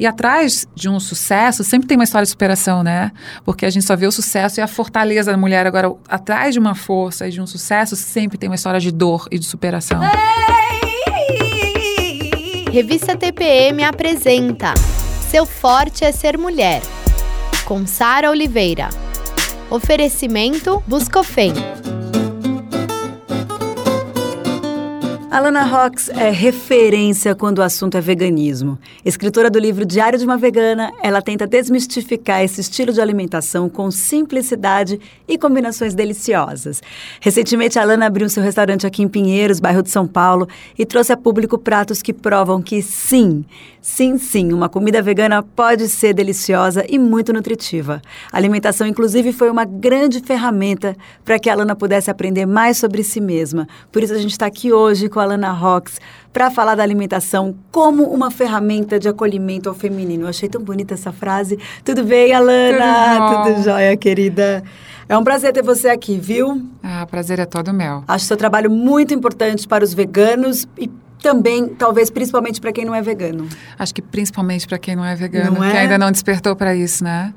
E atrás de um sucesso sempre tem uma história de superação, né? Porque a gente só vê o sucesso e a fortaleza da mulher. Agora, atrás de uma força e de um sucesso sempre tem uma história de dor e de superação. Revista TPM apresenta Seu Forte é Ser Mulher, com Sara Oliveira. Oferecimento Buscofem. Alana Rox é referência quando o assunto é veganismo. Escritora do livro Diário de uma Vegana, ela tenta desmistificar esse estilo de alimentação com simplicidade e combinações deliciosas. Recentemente, Alana abriu seu restaurante aqui em Pinheiros, bairro de São Paulo, e trouxe a público pratos que provam que sim, sim, sim, uma comida vegana pode ser deliciosa e muito nutritiva. A alimentação, inclusive, foi uma grande ferramenta para que a Alana pudesse aprender mais sobre si mesma. Por isso, a gente está aqui hoje com a Alana Rox para falar da alimentação como uma ferramenta de acolhimento ao feminino. Eu achei tão bonita essa frase. Tudo bem, Alana? Tudo, Tudo jóia, querida. É um prazer ter você aqui, viu? Ah, prazer é todo meu. Acho seu trabalho muito importante para os veganos e também, talvez, principalmente para quem não é vegano. Acho que principalmente para quem não é vegano, Não é? que ainda não despertou para isso, né?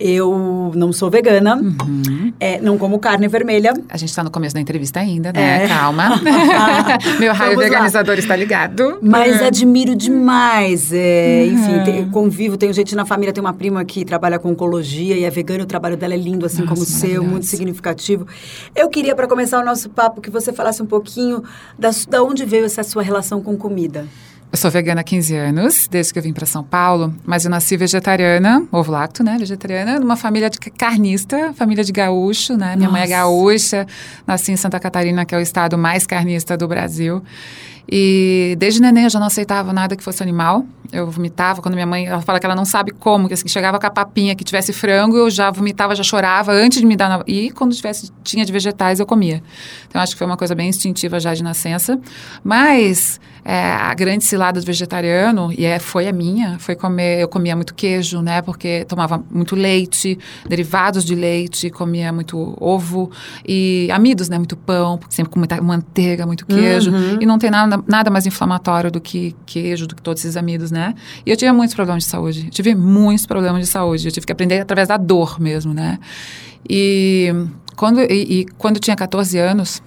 Eu não sou vegana, Uhum. é, não como carne vermelha. A gente está no começo da entrevista ainda, né? É. Calma. Meu raio Vamos lá. veganizador está ligado. Mas Uhum. admiro demais. é, Enfim, Uhum. te- convivo, tenho gente na família, tem uma prima que trabalha com oncologia e é vegana, o trabalho dela é lindo, assim Nossa, como o seu, muito significativo. Eu queria, para começar o nosso papo, que você falasse um pouquinho da, da onde veio essa sua relação com comida. Eu sou vegana há 15 anos, desde que eu vim para São Paulo, mas eu nasci vegetariana, ovo lacto, né? Vegetariana, numa família de carnista, família de gaúcho, né? Minha mãe é Nossa. gaúcha, nasci em Santa Catarina, que é o estado mais carnista do Brasil. E desde neném eu já não aceitava nada que fosse animal. Eu vomitava quando minha mãe, ela fala que ela não sabe como, que assim, chegava com a papinha que tivesse frango, eu já vomitava, já chorava antes de me dar. Na... E quando tivesse, tinha de vegetais, eu comia. Então acho que foi uma coisa bem instintiva já de nascença. Mas é, a grande cilada do vegetariano, e é, foi a minha, foi comer. Eu comia muito queijo, né? Porque tomava muito leite, derivados de leite, comia muito ovo e amidos, né? Muito pão, porque sempre com muita manteiga, muito queijo. E não tem nada, nada mais inflamatório do que queijo, do que todos esses amidos, né? E eu tive muitos problemas de saúde. Eu tive muitos problemas de saúde. Eu tive que aprender através da dor mesmo, né? E quando, e, e quando eu tinha 14 anos,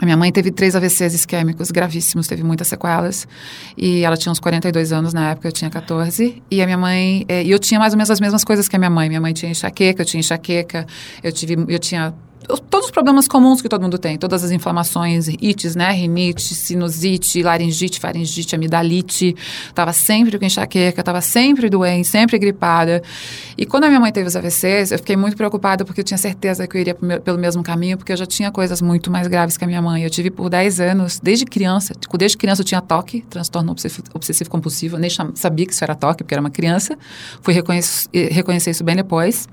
a minha mãe teve três AVCs isquêmicos gravíssimos, teve muitas sequelas. E ela tinha uns 42 anos na época, eu tinha 14. E a minha mãe. eh, E eu tinha mais ou menos as mesmas coisas que a minha mãe. Minha mãe tinha enxaqueca, eu tinha enxaqueca, eu, tive, eu tinha. Os- Todos os problemas comuns que todo mundo tem, todas as inflamações, ites, né? Rinite, sinusite, laringite, faringite, amidalite. Tava sempre com enxaqueca, tava sempre doente, sempre gripada. E quando a minha mãe teve os AVCs, eu fiquei muito preocupada porque eu tinha certeza que eu iria pelo mesmo caminho, porque eu já tinha coisas muito mais graves que a minha mãe. Eu tive por 10 anos, desde criança, tipo, desde criança eu tinha toque, transtorno obsessivo- obsessivo-compulsivo, eu nem sabia que isso era toque, porque era uma criança. Fui reconhecer, reconhecer isso bem depois.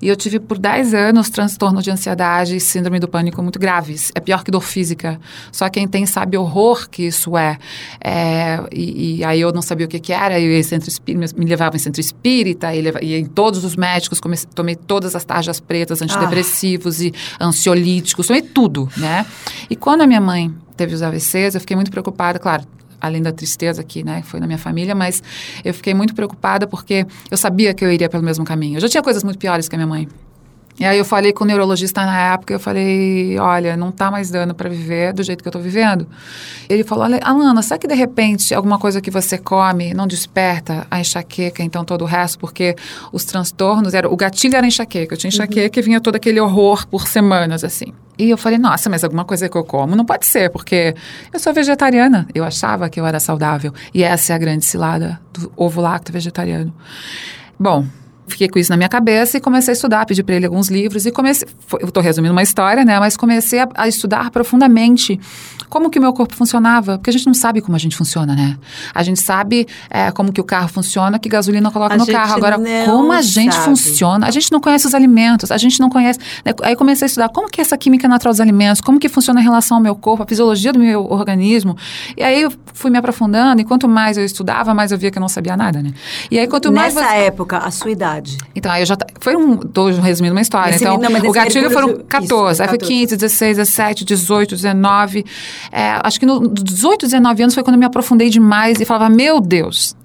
E eu tive por 10 anos transtorno de ansiedade e síndrome do pânico muito graves. É pior que dor física. Só quem tem sabe o horror que isso é. É, e, e aí eu não sabia o que, que era, eu ia centro espírita, me levava em centro espírita, e leva- ia em todos os médicos, comecei- tomei todas as tarjas pretas, antidepressivos e ansiolíticos, tomei tudo, né? E quando a minha mãe teve os AVCs, eu fiquei muito preocupada, claro, além da tristeza que né, foi na minha família, mas eu fiquei muito preocupada porque eu sabia que eu iria pelo mesmo caminho. Eu já tinha coisas muito piores que a minha mãe. E aí eu falei com o neurologista na época, eu falei, olha, não tá mais dando para viver do jeito que eu tô vivendo. Ele falou, olha, Alana, será que de repente alguma coisa que você come não desperta a enxaqueca, então todo o resto? Porque os transtornos, era, o gatilho era enxaqueca, eu tinha enxaqueca e vinha todo aquele horror por semanas, assim. E eu falei, nossa, mas alguma coisa que eu como não pode ser, porque eu sou vegetariana. Eu achava que eu era saudável. E essa é a grande cilada do ovo lacto vegetariano. Bom, Fiquei com isso na minha cabeça e comecei a estudar, pedi para ele alguns livros e comecei. Eu estou resumindo uma história, né? Mas comecei a, a estudar profundamente como que o meu corpo funcionava, porque a gente não sabe como a gente funciona, né? A gente sabe é, como que o carro funciona, que gasolina coloca A no carro. Agora, como a gente sabe. funciona? A gente não conhece os alimentos, a gente não conhece. né? Aí comecei a estudar como que é essa química natural dos alimentos, como que funciona em relação ao meu corpo, a fisiologia do meu organismo. E aí eu fui me aprofundando, e quanto mais eu estudava, mais eu via que eu não sabia nada, né? E aí quanto mais Nessa você- época, a sua idade. então, aí eu já. ta- Foi um. Tô resumindo uma história. Esse- então, não, o gatilho foram de- 14. isso, aí foi 14. 15, 16, 17, 18, 19. É, acho que no 18, 19 anos foi quando eu me aprofundei demais e falava: Meu Deus,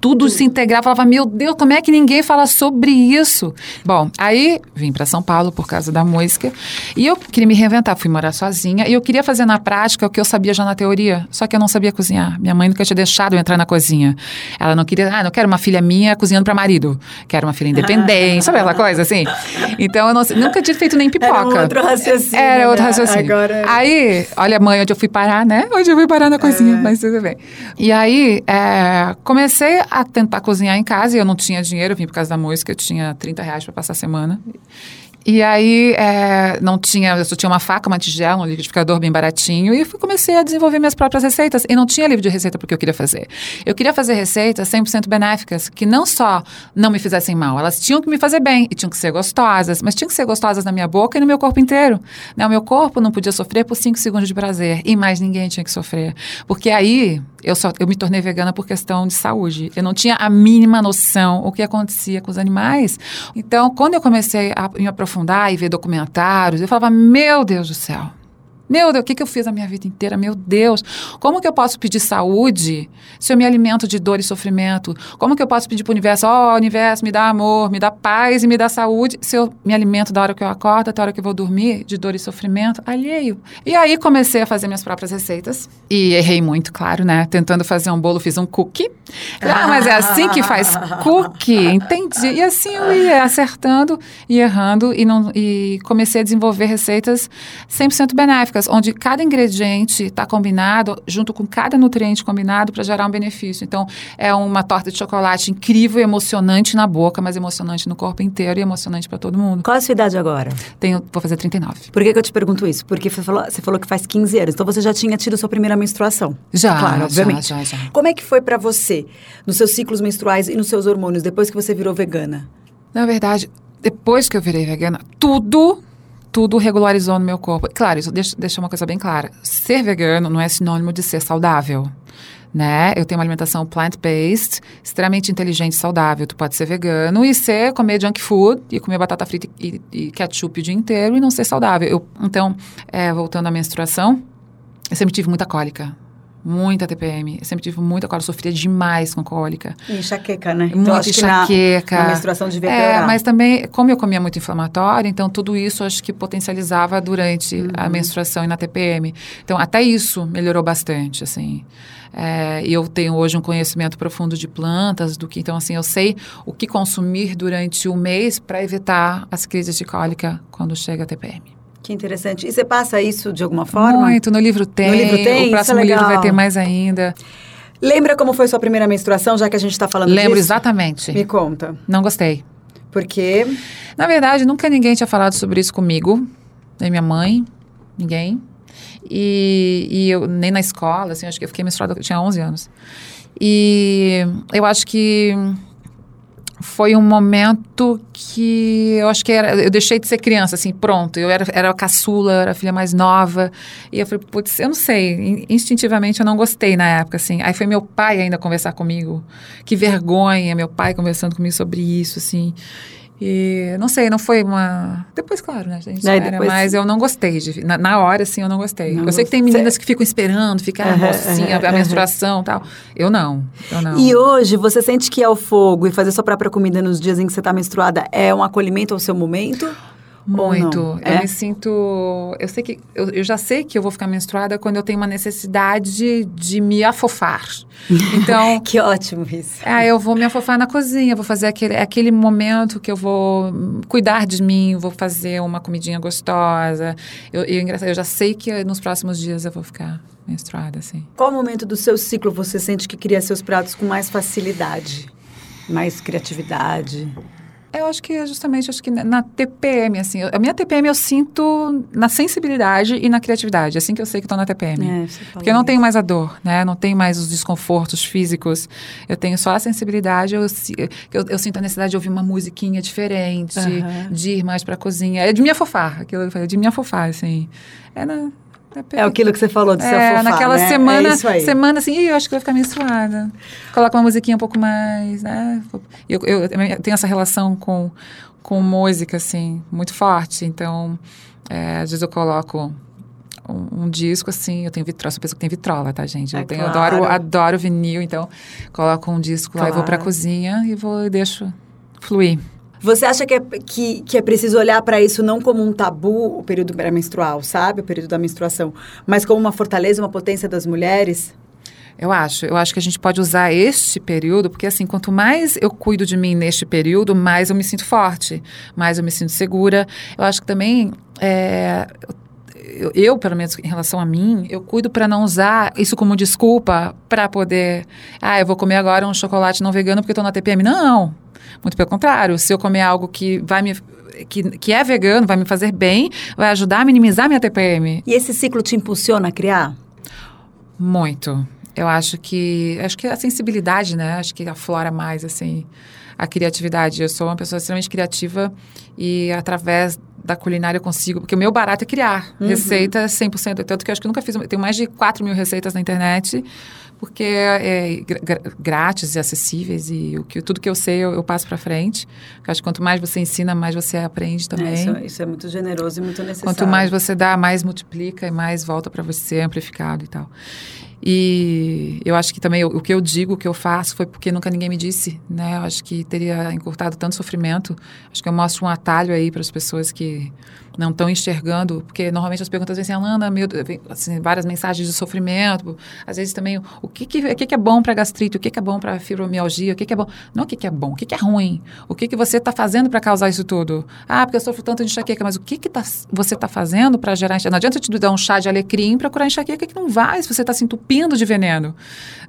tudo se integrava. Falava, meu Deus, como é que ninguém fala sobre isso? Bom, aí vim para São Paulo por causa da música e eu queria me reinventar. Fui morar sozinha e eu queria fazer na prática o que eu sabia já na teoria, só que eu não sabia cozinhar. Minha mãe nunca tinha deixado eu entrar na cozinha. Ela não queria, ah, não quero uma filha minha cozinhando para marido, quero uma filha independente, sabe aquela coisa assim? Então eu não, nunca tinha feito nem pipoca. Era outro raciocínio. Era outro né? raciocínio. Agora... Aí, olha, mãe, onde eu fui parar, né? Onde eu fui parar na cozinha, é. mas tudo bem. E aí, é, comecei a tentar cozinhar em casa e eu não tinha dinheiro, eu vim por causa da música, eu tinha 30 reais para passar a semana. E aí, é, não tinha, eu só tinha uma faca, uma tigela, um liquidificador bem baratinho, e fui, comecei a desenvolver minhas próprias receitas. E não tinha livro de receita porque eu queria fazer. Eu queria fazer receitas 100% benéficas, que não só não me fizessem mal, elas tinham que me fazer bem, e tinham que ser gostosas, mas tinham que ser gostosas na minha boca e no meu corpo inteiro. Né? O meu corpo não podia sofrer por 5 segundos de prazer, e mais ninguém tinha que sofrer. Porque aí, eu, só, eu me tornei vegana por questão de saúde. Eu não tinha a mínima noção o que acontecia com os animais. Então, quando eu comecei a me aprofundar, e ver documentários, eu falava, meu Deus do céu, meu Deus, o que, que eu fiz a minha vida inteira? Meu Deus, como que eu posso pedir saúde se eu me alimento de dor e sofrimento? Como que eu posso pedir para o universo, ó, oh, universo, me dá amor, me dá paz e me dá saúde, se eu me alimento da hora que eu acordo até a hora que eu vou dormir de dor e sofrimento? Alheio. E aí comecei a fazer minhas próprias receitas e errei muito, claro, né? Tentando fazer um bolo, fiz um cookie. Ah, mas é assim que faz cookie, entendi. E assim eu ia acertando e errando e, não, e comecei a desenvolver receitas 100% benéficas onde cada ingrediente está combinado junto com cada nutriente combinado para gerar um benefício. Então, é uma torta de chocolate incrível, emocionante na boca, mas emocionante no corpo inteiro e emocionante para todo mundo. Qual é a sua idade agora? Tenho, vou fazer 39. Por que, que eu te pergunto isso? Porque você falou, você falou que faz 15 anos, então você já tinha tido sua primeira menstruação. Já, claro, obviamente. Já, já, já. Como é que foi para você, nos seus ciclos menstruais e nos seus hormônios, depois que você virou vegana? Na verdade, depois que eu virei vegana, tudo tudo regularizou no meu corpo. Claro, isso deixa, deixa uma coisa bem clara. Ser vegano não é sinônimo de ser saudável. Né? Eu tenho uma alimentação plant-based, extremamente inteligente e saudável. Tu pode ser vegano e ser comer junk food e comer batata frita e, e ketchup o dia inteiro e não ser saudável. Eu, então, é, voltando à menstruação, eu sempre tive muita cólica muita TPM. Eu sempre tive muita cólica, sofria demais com cólica. E enxaqueca, né? Muita então, enxaqueca. Na, na menstruação de É, mas também, como eu comia muito inflamatório, então tudo isso acho que potencializava durante uhum. a menstruação e na TPM. Então, até isso melhorou bastante, assim. É, eu tenho hoje um conhecimento profundo de plantas, do que então assim eu sei o que consumir durante o mês para evitar as crises de cólica quando chega a TPM. Que interessante. E você passa isso de alguma forma? Muito. No livro tem. No livro tem? O próximo é livro vai ter mais ainda. Lembra como foi sua primeira menstruação, já que a gente está falando Lembro disso? exatamente. Me conta. Não gostei. Por quê? Na verdade, nunca ninguém tinha falado sobre isso comigo. Nem minha mãe, ninguém. E, e eu, nem na escola, assim, acho que eu fiquei menstruada, eu tinha 11 anos. E eu acho que foi um momento que eu acho que era, eu deixei de ser criança, assim, pronto. Eu era, era a caçula, era a filha mais nova. E eu falei, putz, eu não sei, instintivamente eu não gostei na época, assim. Aí foi meu pai ainda conversar comigo. Que vergonha, meu pai conversando comigo sobre isso, assim. E não sei, não foi uma. Depois, claro, né? A gente espera, depois... mas eu não gostei. De... Na, na hora, assim, eu não gostei. Não eu sei que tem meninas que ficam esperando, ficar uhum, mocinha, uhum, a menstruação e tal. Eu não, eu não. E hoje, você sente que é o fogo e fazer sua própria comida nos dias em que você está menstruada é um acolhimento ao seu momento? Muito. Eu é? me sinto. Eu sei que. Eu, eu, já sei que eu vou ficar menstruada quando eu tenho uma necessidade de me afofar. Então. que ótimo isso. É, eu vou me afofar na cozinha, vou fazer aquele, aquele momento que eu vou cuidar de mim, vou fazer uma comidinha gostosa. Eu, eu, eu já sei que nos próximos dias eu vou ficar menstruada, assim. Qual momento do seu ciclo você sente que cria seus pratos com mais facilidade? Mais criatividade? Eu acho que é justamente acho que na TPM, assim, a minha TPM eu sinto na sensibilidade e na criatividade, assim que eu sei que estou na TPM. É, Porque eu não tenho mais a dor, né? Não tenho mais os desconfortos físicos. Eu tenho só a sensibilidade, eu, eu, eu sinto a necessidade de ouvir uma musiquinha diferente, uhum. de ir mais para a cozinha. É de me afofar, aquilo que eu falei, de me afofar, assim. É na, é aquilo que você falou de é, se afofar, naquela né? semana, é semana assim, eu acho que vai ficar menstruada. Coloca uma musiquinha um pouco mais, né? Eu, eu, eu tenho essa relação com, com música, assim, muito forte. Então, é, às vezes eu coloco um, um disco, assim, eu tenho vitrola, sou pessoa que tem vitrola, tá, gente? Eu É tenho, claro. adoro, adoro vinil, então coloco um disco lá e vou pra Claro. cozinha e vou e deixo fluir. Você acha que é, que, que é preciso olhar para isso não como um tabu, o período pré-menstrual, sabe? O período da menstruação, mas como uma fortaleza, uma potência das mulheres? Eu acho, eu acho que a gente pode usar este período, porque assim, quanto mais eu cuido de mim neste período, mais eu me sinto forte, mais eu me sinto segura. Eu acho que também, é, eu, eu, pelo menos em relação a mim, eu cuido para não usar isso como desculpa para poder, ah, eu vou comer agora um chocolate não vegano porque tô na TPM. Não, muito pelo contrário. Se eu comer algo que vai me que, que é vegano, vai me fazer bem, vai ajudar a minimizar minha TPM. E esse ciclo te impulsiona a criar? Muito. Eu acho que acho que a sensibilidade, né? Acho que aflora mais assim a criatividade. Eu sou uma pessoa extremamente criativa e através da culinária eu consigo, porque o meu barato é criar receitas 100%, tanto que eu acho que nunca fiz, eu tenho mais de 4 mil receitas na internet, porque é gr- gr- grátis e acessíveis e o que, tudo que eu sei eu, eu passo para frente. Eu acho que quanto mais você ensina, mais você aprende também. É, isso, isso é muito generoso e muito necessário. Quanto mais você dá, mais multiplica e mais volta para você, amplificado e tal. E eu acho que também o, o que eu digo, o que eu faço, foi porque nunca ninguém me disse, né? Eu acho que teria encurtado tanto sofrimento. Acho que eu mostro um atalho aí para as pessoas que não estão enxergando, porque normalmente as perguntas vêm assim, Alana, meu, Deus", vem, assim, várias mensagens de sofrimento, às vezes também o que, que, o que, que é bom para gastrite, o que, que é bom para fibromialgia, o que, que é bom, não o que, que é bom, o que, que é ruim, o que, que você está fazendo para causar isso tudo. Ah, porque eu sofro tanto de enxaqueca, mas o que, que tá, você está fazendo para gerar enxaqueca? Não adianta te dar um chá de alecrim para curar enxaqueca que não vai, se você está se entupindo de veneno.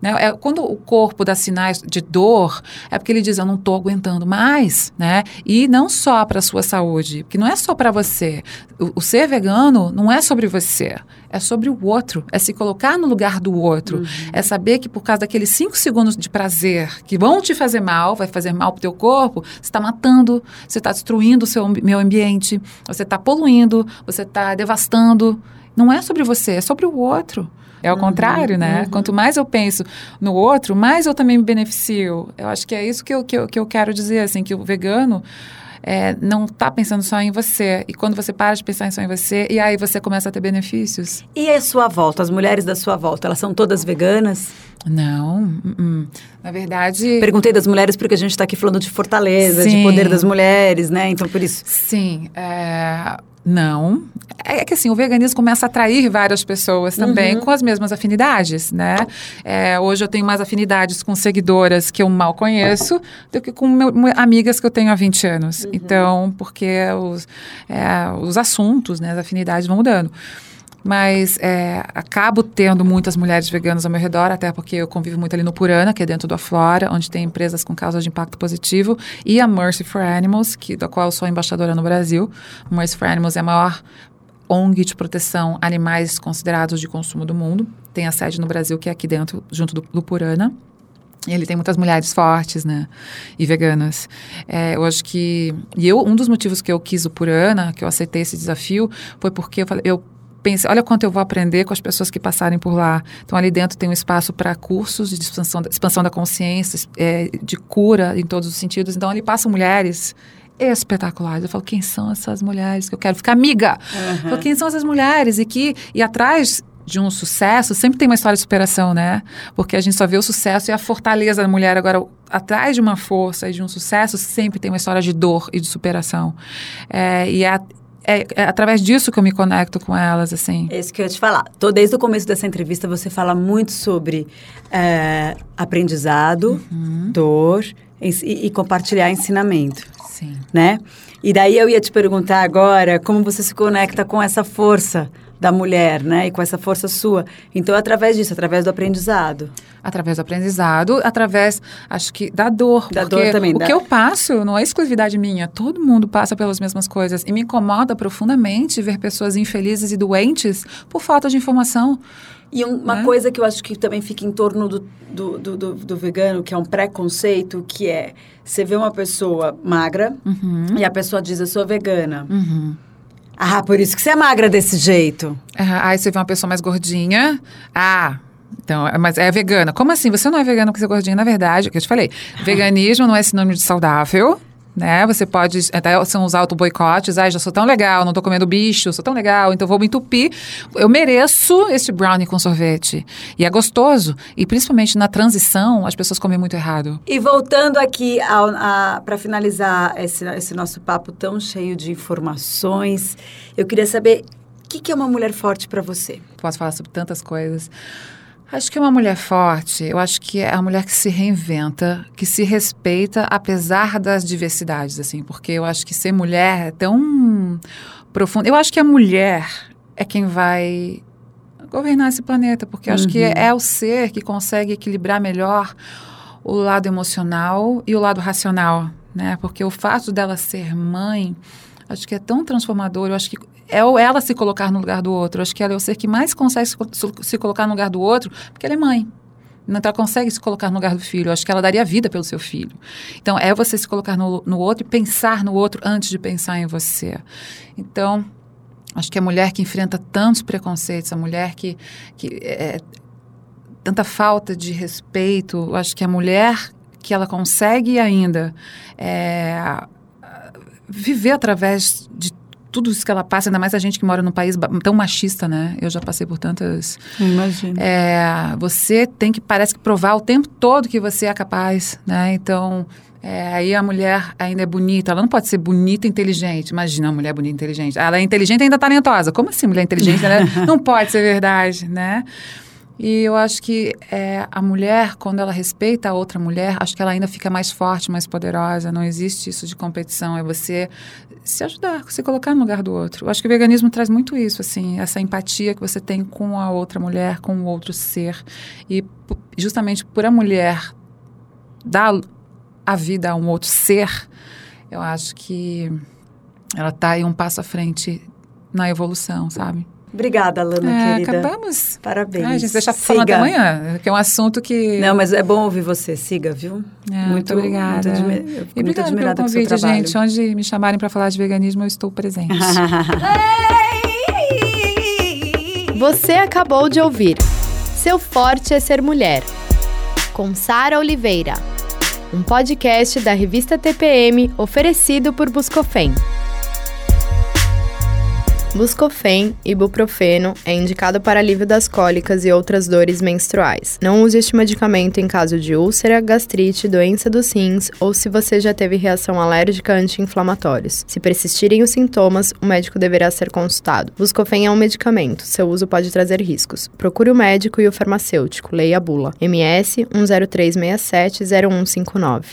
Né? É, quando o corpo dá sinais de dor, é porque ele diz, eu não estou aguentando mais, né? E não só para a sua saúde, porque não é só para você. O, o ser vegano não é sobre você, é sobre o outro, é se colocar no lugar do outro, é saber que por causa daqueles cinco segundos de prazer que vão te fazer mal, vai fazer mal pro teu corpo, você está matando, você está destruindo o seu meio ambiente, você está poluindo, você está devastando. Não é sobre você, é sobre o outro. É o contrário, né? Quanto mais eu penso no outro, mais eu também me beneficio. Eu acho que é isso que eu, que eu, que eu quero dizer, assim, que o vegano é, não está pensando só em você. E quando você para de pensar só em você, e aí você começa a ter benefícios. E a sua volta, as mulheres da sua volta, elas são todas veganas? Não, uh-uh. na verdade... Perguntei das mulheres porque a gente está aqui falando de fortaleza, de Sim. poder das mulheres, né? Então, por isso. Sim, é, não. É que assim, o veganismo começa a atrair várias pessoas também com as mesmas afinidades, né? É, hoje eu tenho mais afinidades com seguidoras que eu mal conheço do que com meu- amigas que eu tenho há 20 anos. Então, porque os, é, os assuntos, né, as afinidades vão mudando. Mas é, acabo tendo muitas mulheres veganas ao meu redor, até porque eu convivo muito ali no Purana, que é dentro do Aflora, onde tem empresas com causas de impacto positivo, e a Mercy for Animals, que, da qual eu sou embaixadora no Brasil. Mercy for Animals é a maior ONG de proteção animais considerados de consumo do mundo. Tem a sede no Brasil, que é aqui dentro, junto do, do Purana. E Ele tem muitas mulheres fortes, né? E veganas. É, eu acho que. E eu, um dos motivos que eu quis o Purana, que eu aceitei esse desafio, foi porque eu falei. Eu pensei, olha quanto eu vou aprender com as pessoas que passarem por lá. Então, ali dentro tem um espaço para cursos de expansão, da- expansão da consciência, é, de cura em todos os sentidos. Então, ali passam mulheres espetaculares. Eu falo, quem são essas mulheres que eu quero ficar amiga? Eu falo, quem são essas mulheres? E que, e atrás de um sucesso, sempre tem uma história de superação, né? Porque a gente só vê o sucesso e a fortaleza da mulher. Agora, atrás de uma força e de um sucesso, sempre tem uma história de dor e de superação. É, e é, é, é através disso que eu me conecto com elas, assim. É isso que eu ia te falar. Tô, desde o começo dessa entrevista, você fala muito sobre é, aprendizado, dor ens- e, e compartilhar ensinamento, Sim. né? E daí eu ia te perguntar agora como você se conecta com essa força da mulher, né? E com essa força sua. Então, através disso, através do aprendizado. Através do aprendizado, através, acho que, da dor. Da dor também, O da- que eu passo não é exclusividade minha. Todo mundo passa pelas mesmas coisas. E me incomoda profundamente ver pessoas infelizes e doentes por falta de informação. E um- uma Né? coisa que eu acho que também fica em torno do, do, do, do- vegano, que é um preconceito, que é você vê uma pessoa magra e a pessoa diz, eu sou vegana. Uhum. Ah, por isso que você é magra desse jeito. Ah, aí você vê uma pessoa mais gordinha. Ah, então, é- mas é vegana. Como assim? Você não é vegana porque você é gordinha? Na verdade, o que eu te falei. Veganismo não é sinônimo de saudável. né? Você pode até são os auto-boicotes. Ai, já sou tão legal, não tô comendo bicho, sou tão legal, então vou me entupir. Eu mereço esse brownie com sorvete. E é gostoso. E principalmente na transição, as pessoas comem muito errado. E voltando aqui para finalizar esse, esse nosso papo tão cheio de informações, eu queria saber o que, que é uma mulher forte para você? Posso falar sobre tantas coisas. Acho que é uma mulher forte, eu acho que é a mulher que se reinventa, que se respeita apesar das diversidades, assim, porque eu acho que ser mulher é tão profundo. Eu acho que a mulher é quem vai governar esse planeta, porque eu acho que uhum. é o ser que consegue equilibrar melhor o lado emocional e o lado racional, né? Porque o fato dela ser mãe, acho que é tão transformador. Eu acho que é ela se colocar no lugar do outro. Eu acho que ela é o ser que mais consegue se, colocar no lugar do outro, porque ela é mãe. Então, ela consegue se colocar no lugar do filho. Eu acho que ela daria vida pelo seu filho. Então, é você se colocar no, no outro e pensar no outro antes de pensar em você. Então, acho que a mulher que enfrenta tantos preconceitos, a mulher que, que é, tanta falta de respeito, eu acho que a mulher que ela consegue ainda é, viver através de tudo isso que ela passa, ainda mais a gente que mora num país tão machista, né? Eu já passei por tantas. Imagina. É, você tem que, parece que provar o tempo todo que você é capaz, né? Então, é, aí a mulher ainda é bonita. Ela não pode ser bonita e inteligente. Imagina uma mulher bonita e inteligente. Ela é inteligente e ainda talentosa. Como assim mulher inteligente? não pode ser verdade, né? E eu acho que é, a mulher, quando ela respeita a outra mulher, acho que ela ainda fica mais forte, mais poderosa. Não existe isso de competição. É você se ajudar, se colocar no lugar do outro. Eu acho que o veganismo traz muito isso, assim, essa empatia que você tem com a outra mulher, com o outro ser. E justamente por a mulher dar a vida a um outro ser, eu acho que ela está aí um passo à frente na evolução, sabe? Obrigada, Lana, é, querida. Acabamos. Parabéns. Ah, a gente deixa falando até amanhã, que é um assunto que... Não, mas é bom ouvir você. Siga, viu? É, muito, muito obrigada. Muito admi... E muito obrigada pelo convite, gente. Onde me chamarem para falar de veganismo, eu estou presente. você acabou de ouvir Seu Forte é Ser Mulher, com Sara Oliveira. Um podcast da revista TPM oferecido por Buscofem. Buscofen, ibuprofeno, é indicado para alívio das cólicas e outras dores menstruais. Não use este medicamento em caso de úlcera, gastrite, doença dos rins ou se você já teve reação alérgica anti-inflamatórios. Se persistirem os sintomas, o médico deverá ser consultado. Buscofen é um medicamento, seu uso pode trazer riscos. Procure o médico e o farmacêutico, leia a bula. MS 10367 0159.